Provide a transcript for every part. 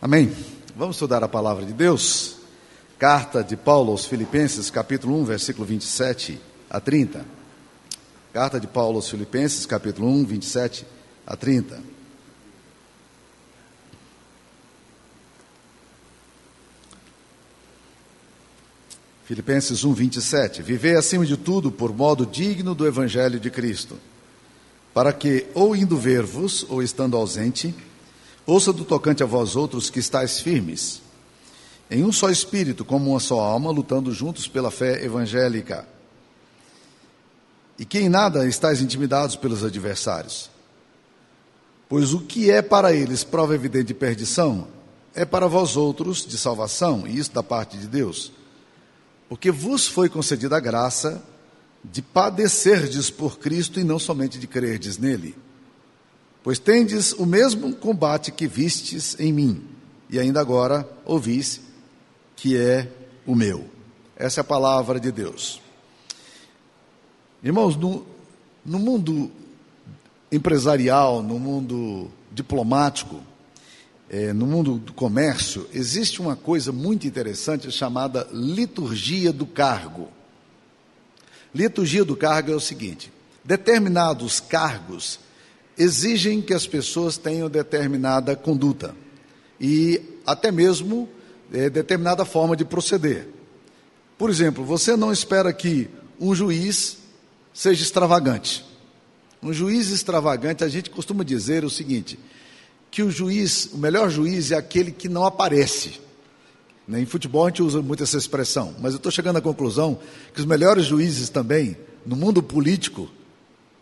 Amém. Vamos estudar a palavra de Deus. Carta de Paulo aos Filipenses, capítulo 1, versículo 27 a 30. Carta de Paulo aos Filipenses, capítulo 1, 27 a 30. Filipenses 1, 27. Vivei acima de tudo por modo digno do Evangelho de Cristo, para que, ou indo ver-vos, ou estando ausente, ouça do tocante a vós outros que estáis firmes, em um só espírito, como uma só alma, lutando juntos pela fé evangélica. E que em nada estáis intimidados pelos adversários. Pois o que é para eles prova evidente de perdição, é para vós outros de salvação, e isso da parte de Deus porque vos foi concedida a graça de padecerdes por Cristo e não somente de crerdes nele. Pois tendes o mesmo combate que vistes em mim, e ainda agora ouvis que é o meu. Essa é a palavra de Deus. Irmãos, no, no mundo empresarial, no mundo diplomático, é, no mundo do comércio, existe uma coisa muito interessante chamada liturgia do cargo. Liturgia do cargo é o seguinte: determinados cargos exigem que as pessoas tenham determinada conduta e até mesmo é, determinada forma de proceder. Por exemplo, você não espera que um juiz seja extravagante. Um juiz extravagante, a gente costuma dizer o seguinte: que o juiz, o melhor juiz é aquele que não aparece. Em futebol a gente usa muito essa expressão, mas eu estou chegando à conclusão que os melhores juízes também, no mundo político,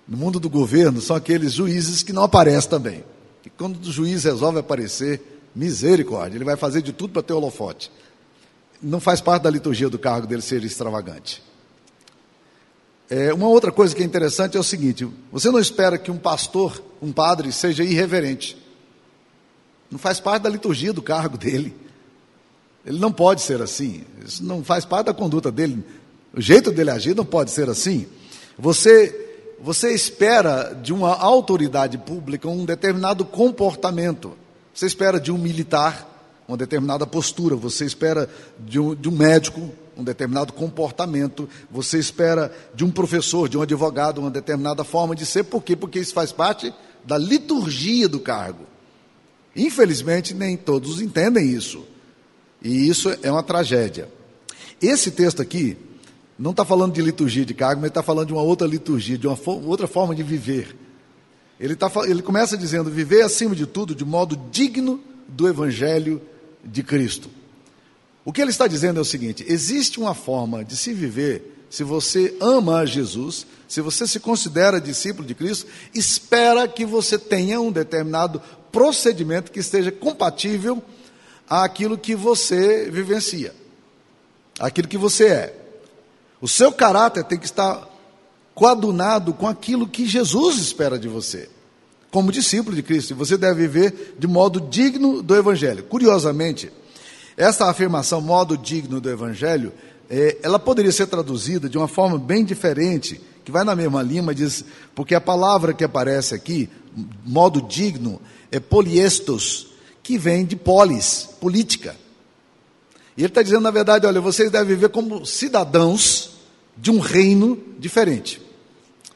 no mundo do governo, são aqueles juízes que não aparecem também. E quando o juiz resolve aparecer, misericórdia, ele vai fazer de tudo para ter holofote. Não faz parte da liturgia do cargo dele ser extravagante. É, uma outra coisa que é interessante é o seguinte: você não espera que um pastor, um padre, seja irreverente. Não faz parte da liturgia do cargo dele. Ele não pode ser assim. Isso não faz parte da conduta dele. O jeito dele agir não pode ser assim. Você você espera de uma autoridade pública um determinado comportamento. Você espera de um militar uma determinada postura. Você espera de um, de um médico um determinado comportamento. Você espera de um professor, de um advogado, uma determinada forma de ser. Por quê? Porque isso faz parte da liturgia do cargo. Infelizmente, nem todos entendem isso. E isso é uma tragédia. Esse texto aqui não está falando de liturgia de cargo, mas está falando de uma outra liturgia, de uma outra forma de viver. Ele, tá, ele começa dizendo: viver acima de tudo de modo digno do Evangelho de Cristo. O que ele está dizendo é o seguinte: existe uma forma de se viver, se você ama a Jesus, se você se considera discípulo de Cristo, espera que você tenha um determinado procedimento que esteja compatível àquilo que você vivencia, àquilo que você é. O seu caráter tem que estar coadunado com aquilo que Jesus espera de você, como discípulo de Cristo. Você deve viver de modo digno do Evangelho. Curiosamente, essa afirmação, modo digno do Evangelho, é, ela poderia ser traduzida de uma forma bem diferente, que vai na mesma linha, mas diz, porque a palavra que aparece aqui, modo digno, é poliestos, que vem de polis, política. E ele está dizendo, na verdade, olha, vocês devem viver como cidadãos de um reino diferente.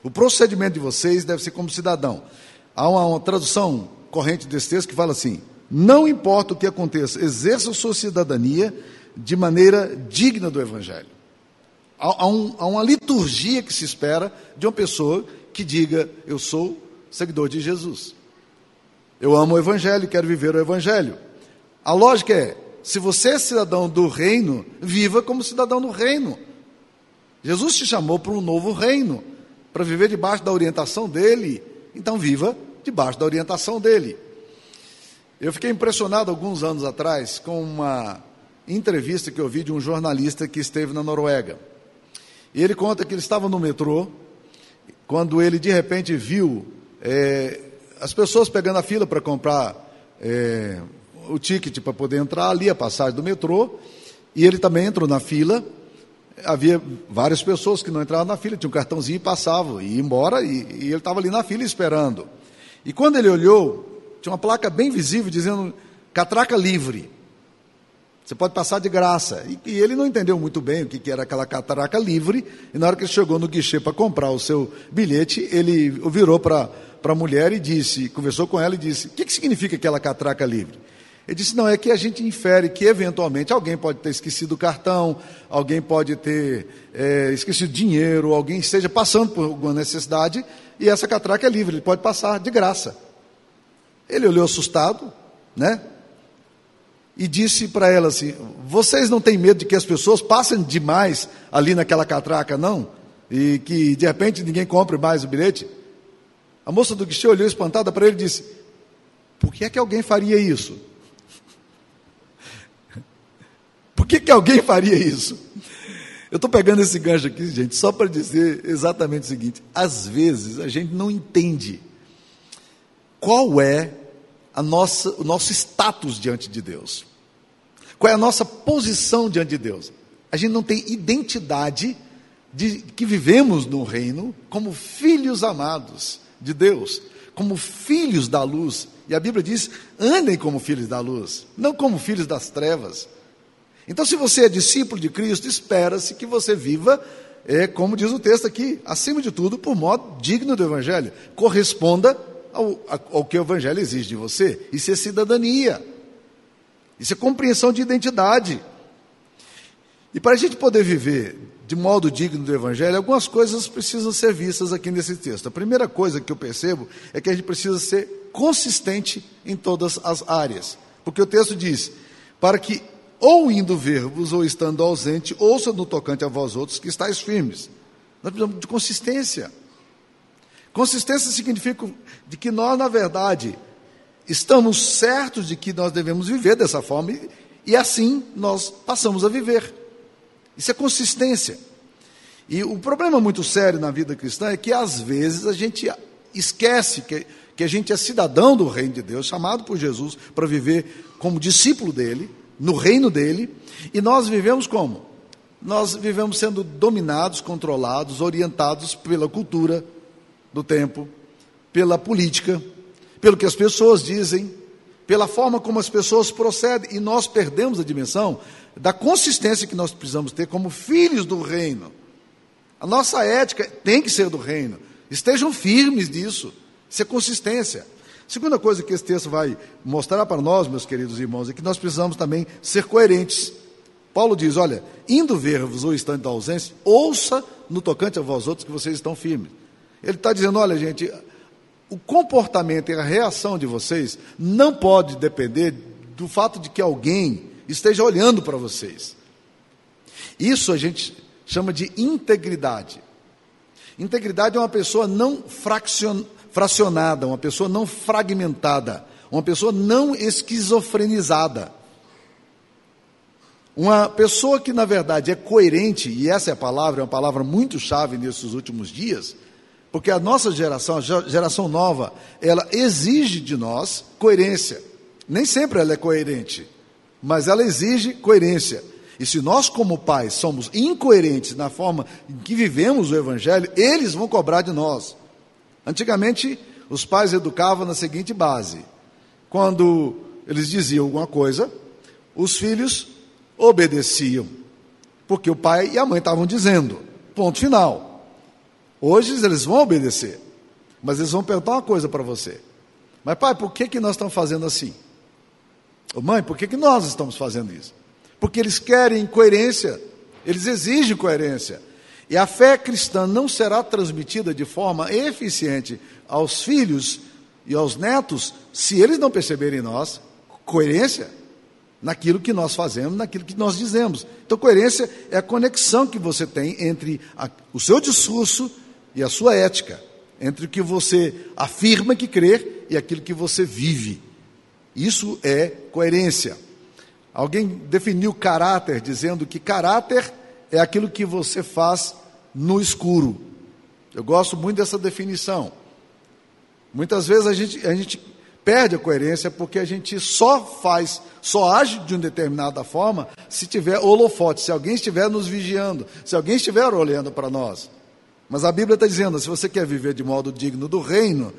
O procedimento de vocês deve ser como cidadão. Há uma, uma tradução corrente desse texto que fala assim: não importa o que aconteça, exerça sua cidadania de maneira digna do Evangelho. Há, há, um, há uma liturgia que se espera de uma pessoa que diga: Eu sou seguidor de Jesus. Eu amo o Evangelho, quero viver o Evangelho. A lógica é: se você é cidadão do reino, viva como cidadão do reino. Jesus te chamou para um novo reino, para viver debaixo da orientação dele. Então, viva debaixo da orientação dele. Eu fiquei impressionado alguns anos atrás com uma entrevista que eu vi de um jornalista que esteve na Noruega. E ele conta que ele estava no metrô, quando ele de repente viu é, as pessoas pegando a fila para comprar é, o ticket para poder entrar ali, a passagem do metrô, e ele também entrou na fila. Havia várias pessoas que não entravam na fila, tinha um cartãozinho e passavam, e ia embora, e, e ele estava ali na fila esperando. E quando ele olhou, tinha uma placa bem visível dizendo catraca livre. Você pode passar de graça. E, e ele não entendeu muito bem o que, que era aquela catraca livre, e na hora que ele chegou no guichê para comprar o seu bilhete, ele virou para a mulher e disse, conversou com ela e disse: O que, que significa aquela catraca livre? Ele disse: não, é que a gente infere que eventualmente alguém pode ter esquecido o cartão, alguém pode ter é, esquecido dinheiro, alguém esteja passando por alguma necessidade e essa catraca é livre, ele pode passar de graça. Ele olhou assustado, né? E disse para ela assim: Vocês não têm medo de que as pessoas passem demais ali naquela catraca, não? E que de repente ninguém compre mais o bilhete? A moça do guichê olhou espantada para ele e disse: Por que é que alguém faria isso? Por que, que alguém faria isso? Eu estou pegando esse gancho aqui, gente, só para dizer exatamente o seguinte: às vezes a gente não entende qual é nossa, o nosso status diante de Deus, qual é a nossa posição diante de Deus. A gente não tem identidade de que vivemos no reino como filhos amados de Deus, como filhos da luz. E a Bíblia diz: andem como filhos da luz, não como filhos das trevas. Então, se você é discípulo de Cristo, espera-se que você viva, é, como diz o texto aqui, acima de tudo, por modo digno do Evangelho. Corresponda ao, ao que o Evangelho exige de você. Isso é cidadania. Isso é compreensão de identidade. E para a gente poder viver de modo digno do Evangelho, algumas coisas precisam ser vistas aqui nesse texto. A primeira coisa que eu percebo é que a gente precisa ser consistente em todas as áreas. Porque o texto diz: para que ou indo ver-vos, ou estando ausente, ouça no tocante a vós outros que estáis firmes. Nós precisamos de consistência. Consistência significa de que nós, na verdade, estamos certos de que nós devemos viver dessa forma e, e assim nós passamos a viver. Isso é consistência. E o problema muito sério na vida cristã é que às vezes a gente esquece que, que a gente é cidadão do reino de Deus, chamado por Jesus para viver como discípulo dele, no reino dele, e nós vivemos como? Nós vivemos sendo dominados, controlados, orientados pela cultura do tempo, pela política, pelo que as pessoas dizem, pela forma como as pessoas procedem, e nós perdemos a dimensão da consistência que nós precisamos ter como filhos do reino. A nossa ética tem que ser do reino. Estejam firmes nisso. Isso é consistência. Segunda coisa que esse texto vai mostrar para nós, meus queridos irmãos, é que nós precisamos também ser coerentes. Paulo diz: Olha, indo ver-vos o instante da ausência, ouça no tocante a vós outros que vocês estão firmes. Ele está dizendo: Olha, gente, o comportamento e a reação de vocês não pode depender do fato de que alguém esteja olhando para vocês. Isso a gente chama de integridade. Integridade é uma pessoa não fraccionada fracionada, uma pessoa não fragmentada, uma pessoa não esquizofrenizada. Uma pessoa que, na verdade, é coerente, e essa é a palavra, é uma palavra muito chave nesses últimos dias, porque a nossa geração, a geração nova, ela exige de nós coerência. Nem sempre ela é coerente, mas ela exige coerência. E se nós, como pais, somos incoerentes na forma em que vivemos o Evangelho, eles vão cobrar de nós. Antigamente, os pais educavam na seguinte base: quando eles diziam alguma coisa, os filhos obedeciam, porque o pai e a mãe estavam dizendo. Ponto final. Hoje eles vão obedecer, mas eles vão perguntar uma coisa para você: Mas pai, por que, que nós estamos fazendo assim? Ô, mãe, por que, que nós estamos fazendo isso? Porque eles querem coerência, eles exigem coerência. E a fé cristã não será transmitida de forma eficiente aos filhos e aos netos se eles não perceberem em nós coerência naquilo que nós fazemos, naquilo que nós dizemos. Então, coerência é a conexão que você tem entre a, o seu discurso e a sua ética, entre o que você afirma que crer e aquilo que você vive. Isso é coerência. Alguém definiu caráter dizendo que caráter é aquilo que você faz no escuro. Eu gosto muito dessa definição. Muitas vezes a gente, a gente perde a coerência porque a gente só faz, só age de uma determinada forma se tiver holofote, se alguém estiver nos vigiando, se alguém estiver olhando para nós. Mas a Bíblia está dizendo: se você quer viver de modo digno do reino,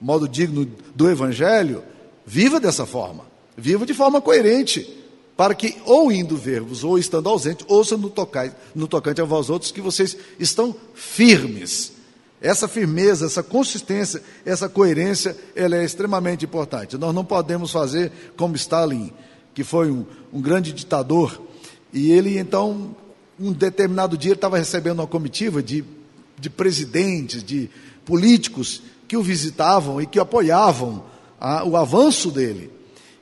modo digno do Evangelho, viva dessa forma. Viva de forma coerente, para que, ou indo ver-vos, ou estando ausente, ouçam no, tocai, no tocante a vós outros que vocês estão firmes. Essa firmeza, essa consistência, essa coerência, ela é extremamente importante. Nós não podemos fazer como Stalin, que foi um, um grande ditador, e ele então, um determinado dia, estava recebendo uma comitiva de, de presidentes, de políticos que o visitavam e que apoiavam a, o avanço dele.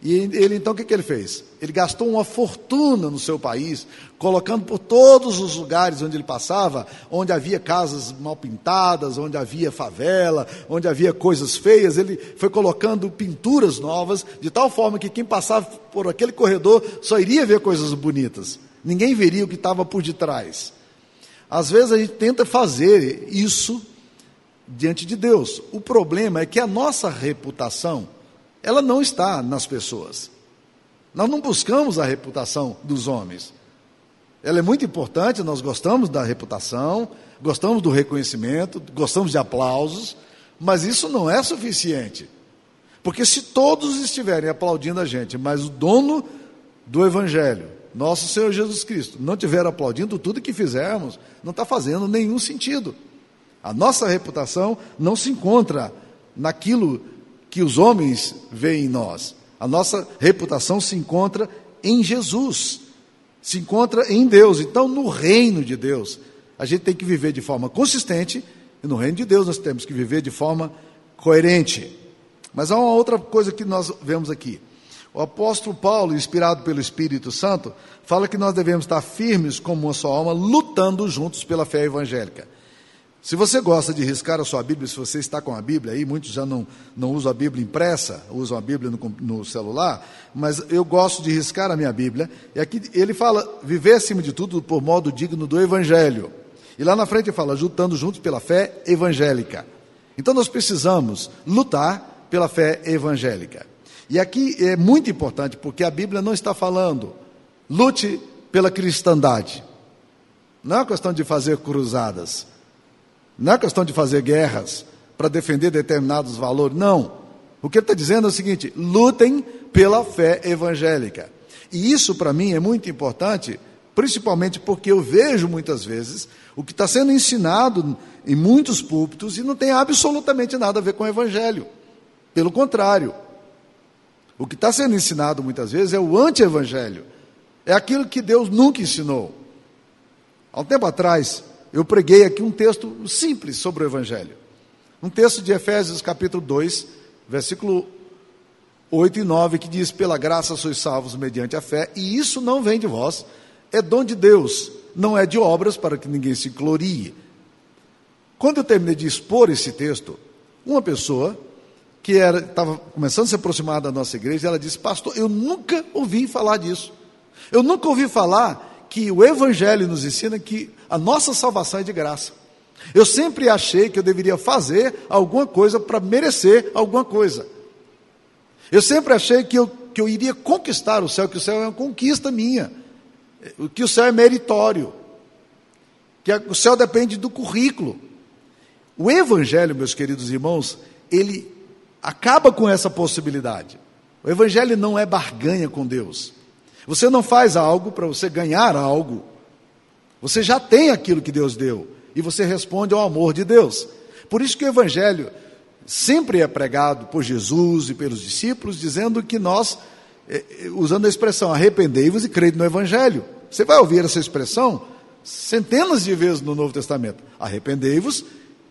E ele então o que, que ele fez? Ele gastou uma fortuna no seu país, colocando por todos os lugares onde ele passava, onde havia casas mal pintadas, onde havia favela, onde havia coisas feias, ele foi colocando pinturas novas, de tal forma que quem passava por aquele corredor só iria ver coisas bonitas. Ninguém veria o que estava por detrás. Às vezes a gente tenta fazer isso diante de Deus. O problema é que a nossa reputação, ela não está nas pessoas. Nós não buscamos a reputação dos homens. Ela é muito importante, nós gostamos da reputação, gostamos do reconhecimento, gostamos de aplausos, mas isso não é suficiente. Porque se todos estiverem aplaudindo a gente, mas o dono do Evangelho, nosso Senhor Jesus Cristo, não estiver aplaudindo tudo que fizermos, não está fazendo nenhum sentido. A nossa reputação não se encontra naquilo que os homens veem em nós. A nossa reputação se encontra em Jesus, se encontra em Deus. Então, no reino de Deus, a gente tem que viver de forma consistente, e no reino de Deus nós temos que viver de forma coerente. Mas há uma outra coisa que nós vemos aqui. O apóstolo Paulo, inspirado pelo Espírito Santo, fala que nós devemos estar firmes como uma só alma, lutando juntos pela fé evangélica. Se você gosta de riscar a sua Bíblia, se você está com a Bíblia aí, muitos já não, não usam a Bíblia impressa, usam a Bíblia no, no celular, mas eu gosto de riscar a minha Bíblia. E aqui ele fala, viver acima de tudo por modo digno do Evangelho. E lá na frente ele fala, lutando juntos pela fé evangélica. Então nós precisamos lutar pela fé evangélica. E aqui é muito importante, porque a Bíblia não está falando, lute pela cristandade. Não é uma questão de fazer cruzadas. Não é questão de fazer guerras para defender determinados valores, não. O que ele está dizendo é o seguinte: lutem pela fé evangélica. E isso, para mim, é muito importante, principalmente porque eu vejo muitas vezes o que está sendo ensinado em muitos púlpitos e não tem absolutamente nada a ver com o evangelho. Pelo contrário, o que está sendo ensinado muitas vezes é o anti-evangelho. É aquilo que Deus nunca ensinou. Há um tempo atrás, eu preguei aqui um texto simples sobre o Evangelho. Um texto de Efésios capítulo 2, versículo 8 e 9, que diz: Pela graça sois salvos mediante a fé, e isso não vem de vós, é dom de Deus, não é de obras para que ninguém se glorie. Quando eu terminei de expor esse texto, uma pessoa que estava começando a se aproximar da nossa igreja, ela disse: Pastor, eu nunca ouvi falar disso. Eu nunca ouvi falar que o Evangelho nos ensina que a nossa salvação é de graça. Eu sempre achei que eu deveria fazer alguma coisa para merecer alguma coisa. Eu sempre achei que eu, que eu iria conquistar o céu, que o céu é uma conquista minha, que o céu é meritório, que o céu depende do currículo. O Evangelho, meus queridos irmãos, ele acaba com essa possibilidade. O Evangelho não é barganha com Deus. Você não faz algo para você ganhar algo. Você já tem aquilo que Deus deu e você responde ao amor de Deus. Por isso que o evangelho sempre é pregado por Jesus e pelos discípulos dizendo que nós eh, eh, usando a expressão arrependei-vos e crede no evangelho. Você vai ouvir essa expressão centenas de vezes no Novo Testamento. Arrependei-vos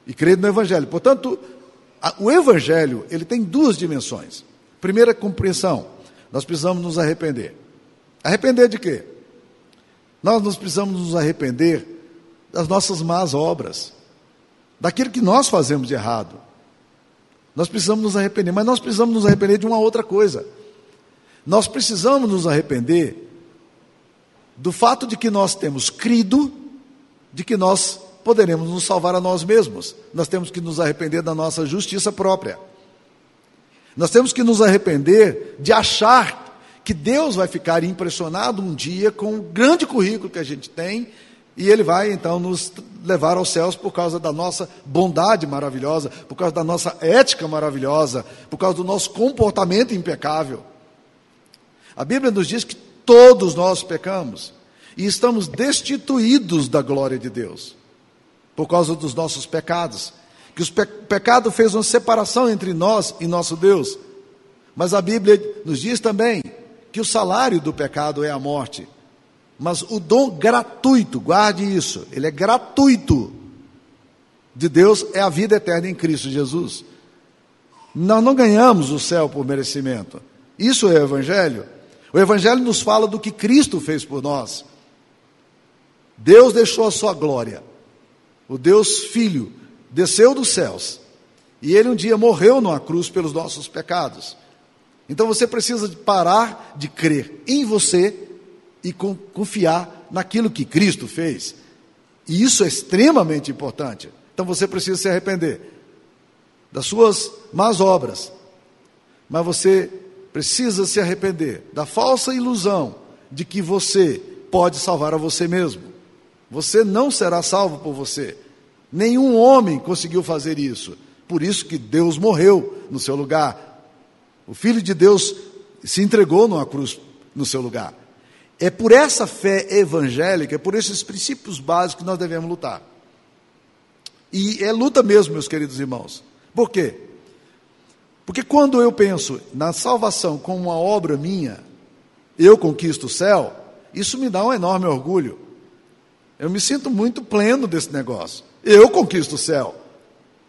e crede no evangelho. Portanto, o evangelho, ele tem duas dimensões. Primeira compreensão, nós precisamos nos arrepender. Arrepender de quê? Nós nos precisamos nos arrepender das nossas más obras, daquilo que nós fazemos de errado. Nós precisamos nos arrepender, mas nós precisamos nos arrepender de uma outra coisa. Nós precisamos nos arrepender do fato de que nós temos crido de que nós poderemos nos salvar a nós mesmos. Nós temos que nos arrepender da nossa justiça própria. Nós temos que nos arrepender de achar que Deus vai ficar impressionado um dia com o grande currículo que a gente tem e Ele vai então nos levar aos céus por causa da nossa bondade maravilhosa, por causa da nossa ética maravilhosa, por causa do nosso comportamento impecável. A Bíblia nos diz que todos nós pecamos e estamos destituídos da glória de Deus por causa dos nossos pecados. Que o pecado fez uma separação entre nós e nosso Deus. Mas a Bíblia nos diz também que o salário do pecado é a morte. Mas o dom gratuito, guarde isso, ele é gratuito de Deus é a vida eterna em Cristo Jesus. Nós não ganhamos o céu por merecimento. Isso é o Evangelho. O Evangelho nos fala do que Cristo fez por nós. Deus deixou a sua glória. O Deus Filho desceu dos céus. E ele um dia morreu numa cruz pelos nossos pecados. Então você precisa parar de crer em você e confiar naquilo que Cristo fez. E isso é extremamente importante. Então você precisa se arrepender das suas más obras. Mas você precisa se arrepender da falsa ilusão de que você pode salvar a você mesmo. Você não será salvo por você. Nenhum homem conseguiu fazer isso. Por isso que Deus morreu no seu lugar. O Filho de Deus se entregou numa cruz no seu lugar. É por essa fé evangélica, é por esses princípios básicos que nós devemos lutar. E é luta mesmo, meus queridos irmãos. Por quê? Porque quando eu penso na salvação como uma obra minha, eu conquisto o céu, isso me dá um enorme orgulho. Eu me sinto muito pleno desse negócio. Eu conquisto o céu.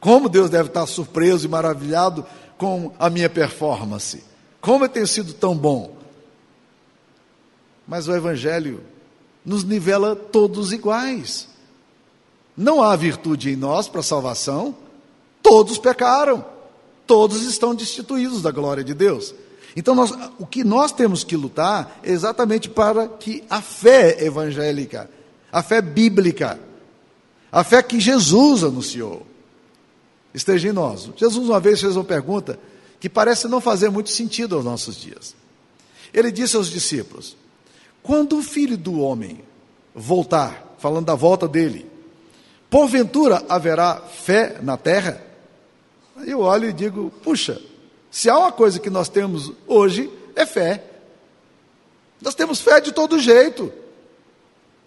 Como Deus deve estar surpreso e maravilhado com a minha performance. Como eu tenho sido tão bom. Mas o Evangelho nos nivela todos iguais. Não há virtude em nós para salvação. Todos pecaram. Todos estão destituídos da glória de Deus. Então, nós, o que nós temos que lutar é exatamente para que a fé evangélica, a fé bíblica, a fé que Jesus anunciou, esteja em nós. Jesus uma vez fez uma pergunta que parece não fazer muito sentido aos nossos dias. Ele disse aos discípulos: Quando o filho do homem voltar, falando da volta dele, Porventura haverá fé na terra? Eu olho e digo: puxa, se há uma coisa que nós temos hoje, é fé. Nós temos fé de todo jeito.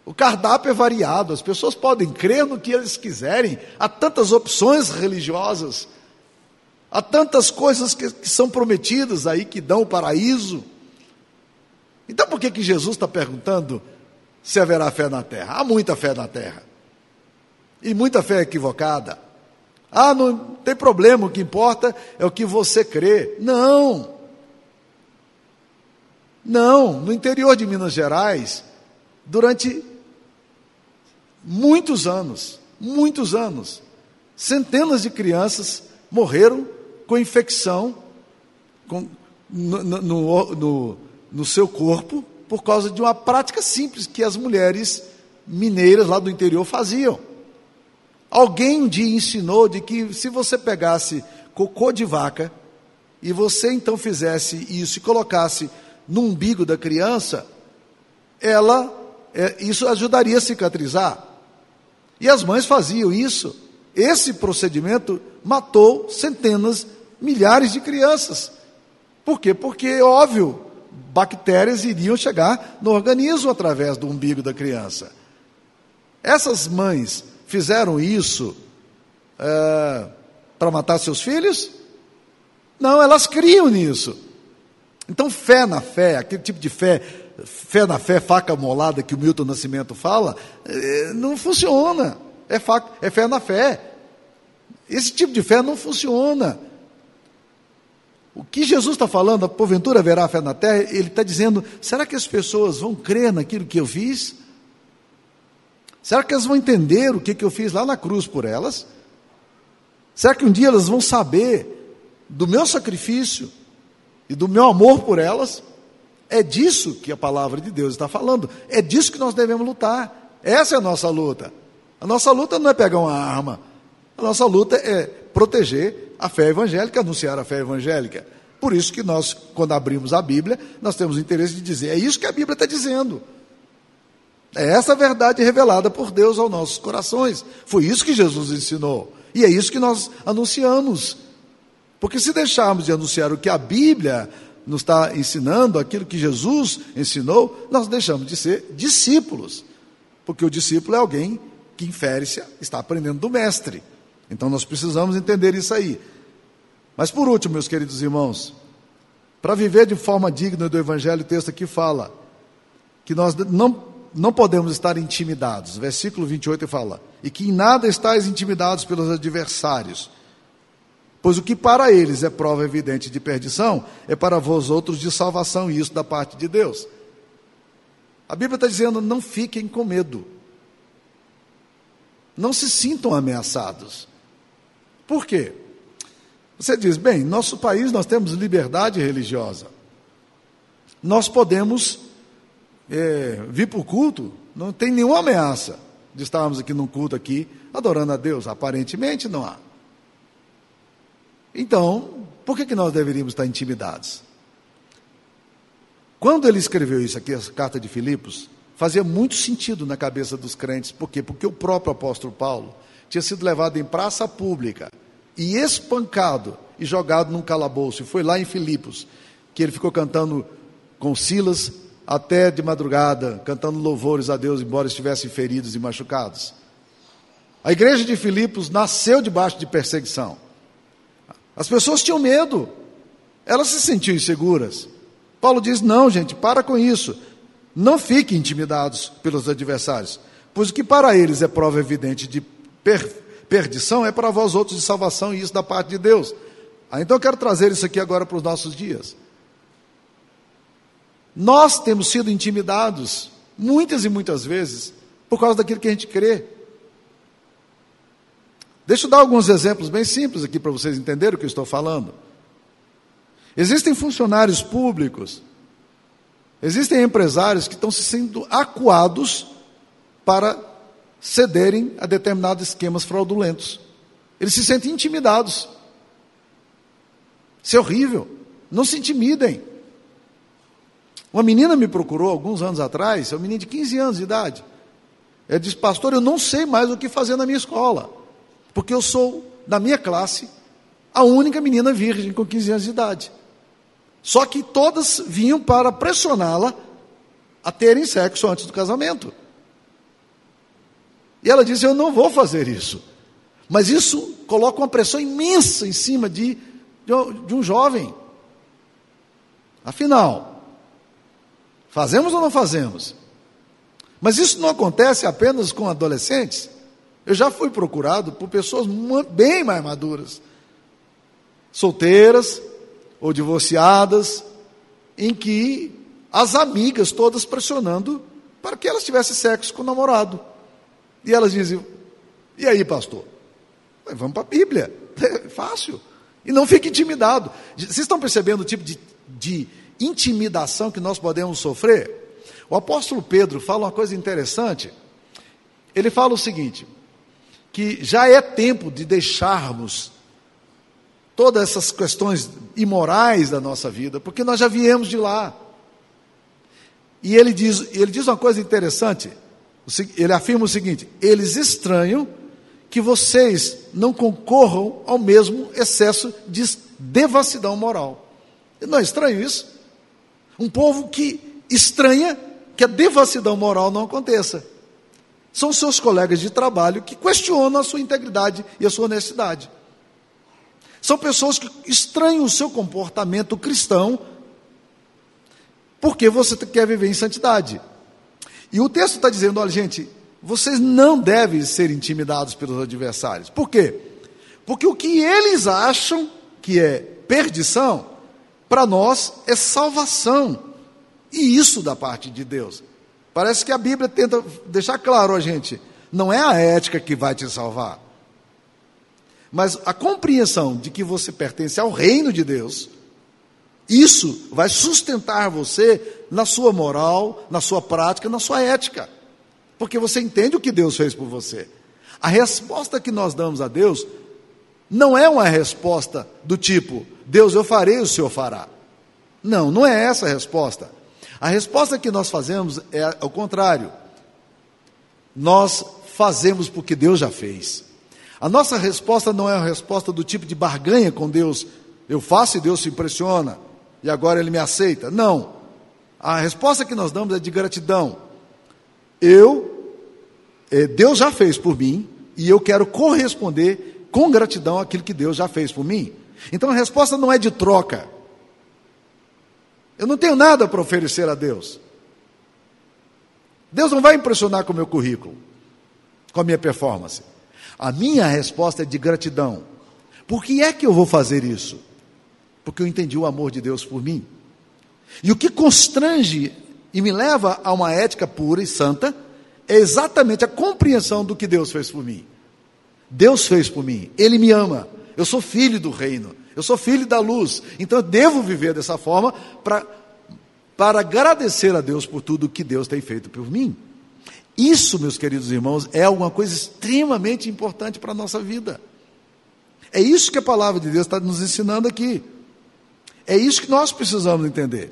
O cardápio é variado, as pessoas podem crer no que eles quiserem. Há tantas opções religiosas, há tantas coisas que, que são prometidas aí que dão o paraíso. Então por que, que Jesus está perguntando se haverá fé na terra? Há muita fé na terra. E muita fé equivocada. Ah, não tem problema, o que importa é o que você crê. Não. Não, no interior de Minas Gerais, durante muitos anos, muitos anos, centenas de crianças morreram com infecção com, no, no, no, no seu corpo por causa de uma prática simples que as mulheres mineiras lá do interior faziam. Alguém um dia ensinou de que se você pegasse cocô de vaca e você então fizesse isso e colocasse no umbigo da criança, ela é, isso ajudaria a cicatrizar. E as mães faziam isso. Esse procedimento matou centenas, milhares de crianças. Por quê? Porque, óbvio, bactérias iriam chegar no organismo através do umbigo da criança. Essas mães fizeram isso é, para matar seus filhos? Não, elas criam nisso. Então, fé na fé, aquele tipo de fé, fé na fé, faca molada que o Milton Nascimento fala, é, não funciona. É, faca, é fé na fé. Esse tipo de fé não funciona. O que Jesus está falando, porventura haverá fé na terra, ele está dizendo: será que as pessoas vão crer naquilo que eu fiz? Será que elas vão entender o que, que eu fiz lá na cruz por elas? Será que um dia elas vão saber do meu sacrifício e do meu amor por elas? É disso que a palavra de Deus está falando. É disso que nós devemos lutar. Essa é a nossa luta. A nossa luta não é pegar uma arma. A nossa luta é proteger a fé evangélica, anunciar a fé evangélica. Por isso que nós, quando abrimos a Bíblia, nós temos o interesse de dizer, é isso que a Bíblia está dizendo. É essa verdade revelada por Deus aos nossos corações. Foi isso que Jesus ensinou. E é isso que nós anunciamos. Porque se deixarmos de anunciar o que a Bíblia nos está ensinando aquilo que Jesus ensinou, nós deixamos de ser discípulos. Porque o discípulo é alguém que infere-se, está aprendendo do mestre. Então nós precisamos entender isso aí. Mas por último, meus queridos irmãos, para viver de forma digna do Evangelho, o texto aqui fala que nós não, não podemos estar intimidados. Versículo 28 fala: E que em nada estáis intimidados pelos adversários, pois o que para eles é prova evidente de perdição, é para vós outros de salvação, e isso da parte de Deus. A Bíblia está dizendo: não fiquem com medo, não se sintam ameaçados. Por quê? Você diz, bem, nosso país nós temos liberdade religiosa. Nós podemos é, vir para o culto, não tem nenhuma ameaça de estarmos aqui num culto aqui, adorando a Deus. Aparentemente não há. Então, por que, que nós deveríamos estar intimidados? Quando ele escreveu isso aqui, a carta de Filipos, fazia muito sentido na cabeça dos crentes. Por quê? Porque o próprio apóstolo Paulo tinha sido levado em praça pública e espancado e jogado num calabouço. E foi lá em Filipos que ele ficou cantando com Silas até de madrugada, cantando louvores a Deus, embora estivessem feridos e machucados. A igreja de Filipos nasceu debaixo de perseguição. As pessoas tinham medo, elas se sentiam inseguras. Paulo diz: não, gente, para com isso. Não fiquem intimidados pelos adversários, pois o que para eles é prova evidente de per perdição é para vós outros de salvação, e isso da parte de Deus. Ah, então eu quero trazer isso aqui agora para os nossos dias. Nós temos sido intimidados, muitas e muitas vezes, por causa daquilo que a gente crê. Deixa eu dar alguns exemplos bem simples aqui para vocês entenderem o que eu estou falando. Existem funcionários públicos, existem empresários que estão se sendo acuados para cederem a determinados esquemas fraudulentos. Eles se sentem intimidados. Isso é horrível. Não se intimidem. Uma menina me procurou alguns anos atrás, é uma menina de 15 anos de idade. Ela disse, pastor, eu não sei mais o que fazer na minha escola, porque eu sou, na minha classe, a única menina virgem com 15 anos de idade. Só que todas vinham para pressioná-la a terem sexo antes do casamento. E ela disse: Eu não vou fazer isso. Mas isso coloca uma pressão imensa em cima de, de um jovem. Afinal, fazemos ou não fazemos? Mas isso não acontece apenas com adolescentes. Eu já fui procurado por pessoas bem mais maduras, solteiras ou divorciadas, em que as amigas todas pressionando para que elas tivessem sexo com o namorado. E elas dizem: E aí, pastor? Vamos para a Bíblia. É fácil. E não fique intimidado. Vocês estão percebendo o tipo de, de intimidação que nós podemos sofrer? O apóstolo Pedro fala uma coisa interessante. Ele fala o seguinte: que já é tempo de deixarmos todas essas questões imorais da nossa vida, porque nós já viemos de lá. E ele diz, ele diz uma coisa interessante ele afirma o seguinte: eles estranham que vocês não concorram ao mesmo excesso de devassidão moral. Não é estranho isso? Um povo que estranha que a devassidão moral não aconteça. São seus colegas de trabalho que questionam a sua integridade e a sua honestidade. São pessoas que estranham o seu comportamento cristão porque você quer viver em santidade. E o texto está dizendo: olha, gente, vocês não devem ser intimidados pelos adversários. Por quê? Porque o que eles acham que é perdição, para nós é salvação. E isso da parte de Deus. Parece que a Bíblia tenta deixar claro a gente: não é a ética que vai te salvar, mas a compreensão de que você pertence ao reino de Deus isso vai sustentar você na sua moral, na sua prática, na sua ética. Porque você entende o que Deus fez por você. A resposta que nós damos a Deus não é uma resposta do tipo: Deus, eu farei, o Senhor fará. Não, não é essa a resposta. A resposta que nós fazemos é o contrário. Nós fazemos porque Deus já fez. A nossa resposta não é uma resposta do tipo de barganha com Deus. Eu faço e Deus se impressiona. e agora ele me aceita. Não. A resposta que nós damos é de gratidão. Eu, eh, Deus já fez por mim, e eu quero corresponder com gratidão àquilo que Deus já fez por mim. Então a resposta não é de troca. Eu não tenho nada para oferecer a Deus. Deus não vai impressionar com o meu currículo, com a minha performance. A minha resposta é de gratidão. Por que é que eu vou fazer isso? Porque eu entendi o amor de Deus por mim. E o que constrange e me leva a uma ética pura e santa é exatamente a compreensão do que Deus fez por mim. Deus fez por mim, Ele me ama, eu sou filho do reino, eu sou filho da luz, então eu devo viver dessa forma para para agradecer a Deus por tudo que Deus tem feito por mim. Isso, meus queridos irmãos, é alguma coisa extremamente importante para a nossa vida. É isso que a palavra de Deus está nos ensinando aqui. É isso que nós precisamos entender.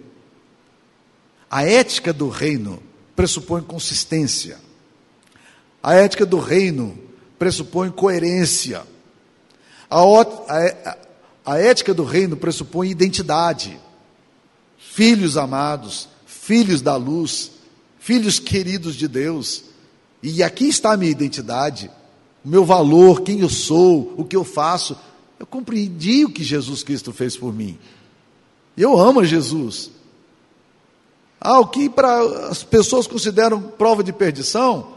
A ética do reino pressupõe consistência. A ética do reino pressupõe coerência. A, a, a ética do reino pressupõe identidade. Filhos amados, filhos da luz, filhos queridos de Deus. E aqui está a minha identidade, o meu valor, quem eu sou, o que eu faço. Eu compreendi o que Jesus Cristo fez por mim. Eu amo Jesus. Ah, o que para as pessoas consideram prova de perdição?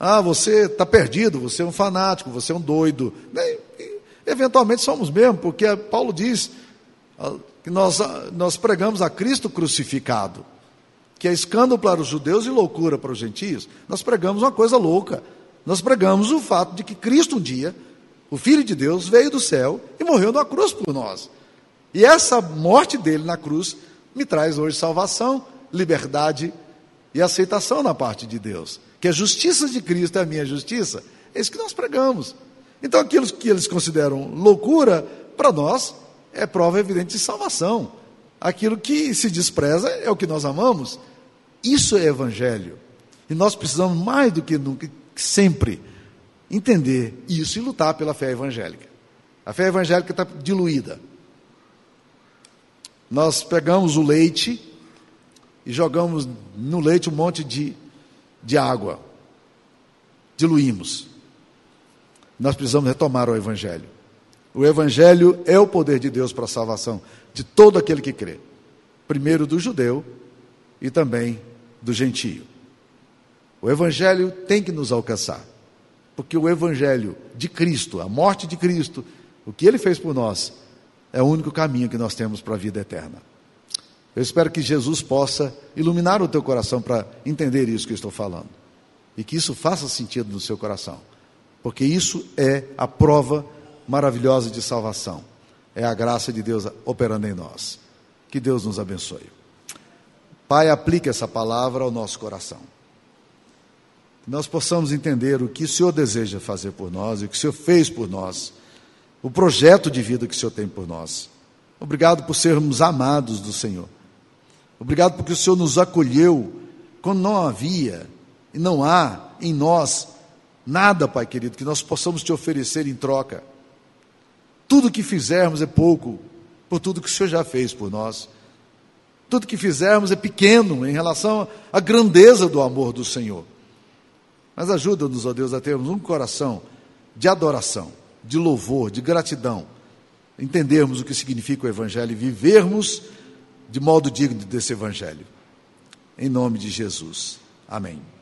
Ah, você está perdido, você é um fanático, você é um doido. E, eventualmente somos mesmo, porque Paulo diz ah, que nós, ah, nós pregamos a Cristo crucificado, que é escândalo para os judeus e loucura para os gentios. Nós pregamos uma coisa louca. Nós pregamos o fato de que Cristo um dia, o Filho de Deus, veio do céu e morreu na cruz por nós. E essa morte dele na cruz me traz hoje salvação liberdade e aceitação na parte de Deus. Que a justiça de Cristo é a minha justiça. É isso que nós pregamos. Então, aquilo que eles consideram loucura, para nós, é prova evidente de salvação. Aquilo que se despreza é o que nós amamos. Isso é evangelho. E nós precisamos, mais do que nunca, sempre, entender isso e lutar pela fé evangélica. A fé evangélica está diluída. Nós pegamos o leite e jogamos no leite um monte de, de água. Diluímos. Nós precisamos retomar o Evangelho. O Evangelho é o poder de Deus para a salvação de todo aquele que crê. Primeiro do judeu e também do gentio. O Evangelho tem que nos alcançar. Porque o Evangelho de Cristo, a morte de Cristo, o que ele fez por nós, é o único caminho que nós temos para a vida eterna. Eu espero que Jesus possa iluminar o teu coração para entender isso que eu estou falando. E que isso faça sentido no seu coração. Porque isso é a prova maravilhosa de salvação. É a graça de Deus operando em nós. Que Deus nos abençoe. Pai, aplique essa palavra ao nosso coração. Que nós possamos entender o que o Senhor deseja fazer por nós o que o Senhor fez por nós. O projeto de vida que o Senhor tem por nós. Obrigado por sermos amados do Senhor. Obrigado porque o Senhor nos acolheu quando não havia e não há em nós nada, Pai querido, que nós possamos te oferecer em troca. Tudo que fizermos é pouco por tudo que o Senhor já fez por nós. Tudo que fizermos é pequeno em relação à grandeza do amor do Senhor. Mas ajuda-nos, ó Deus, a termos um coração de adoração, de louvor, de gratidão, entendermos o que significa o Evangelho e vivermos de modo digno desse Evangelho. Em nome de Jesus. Amém.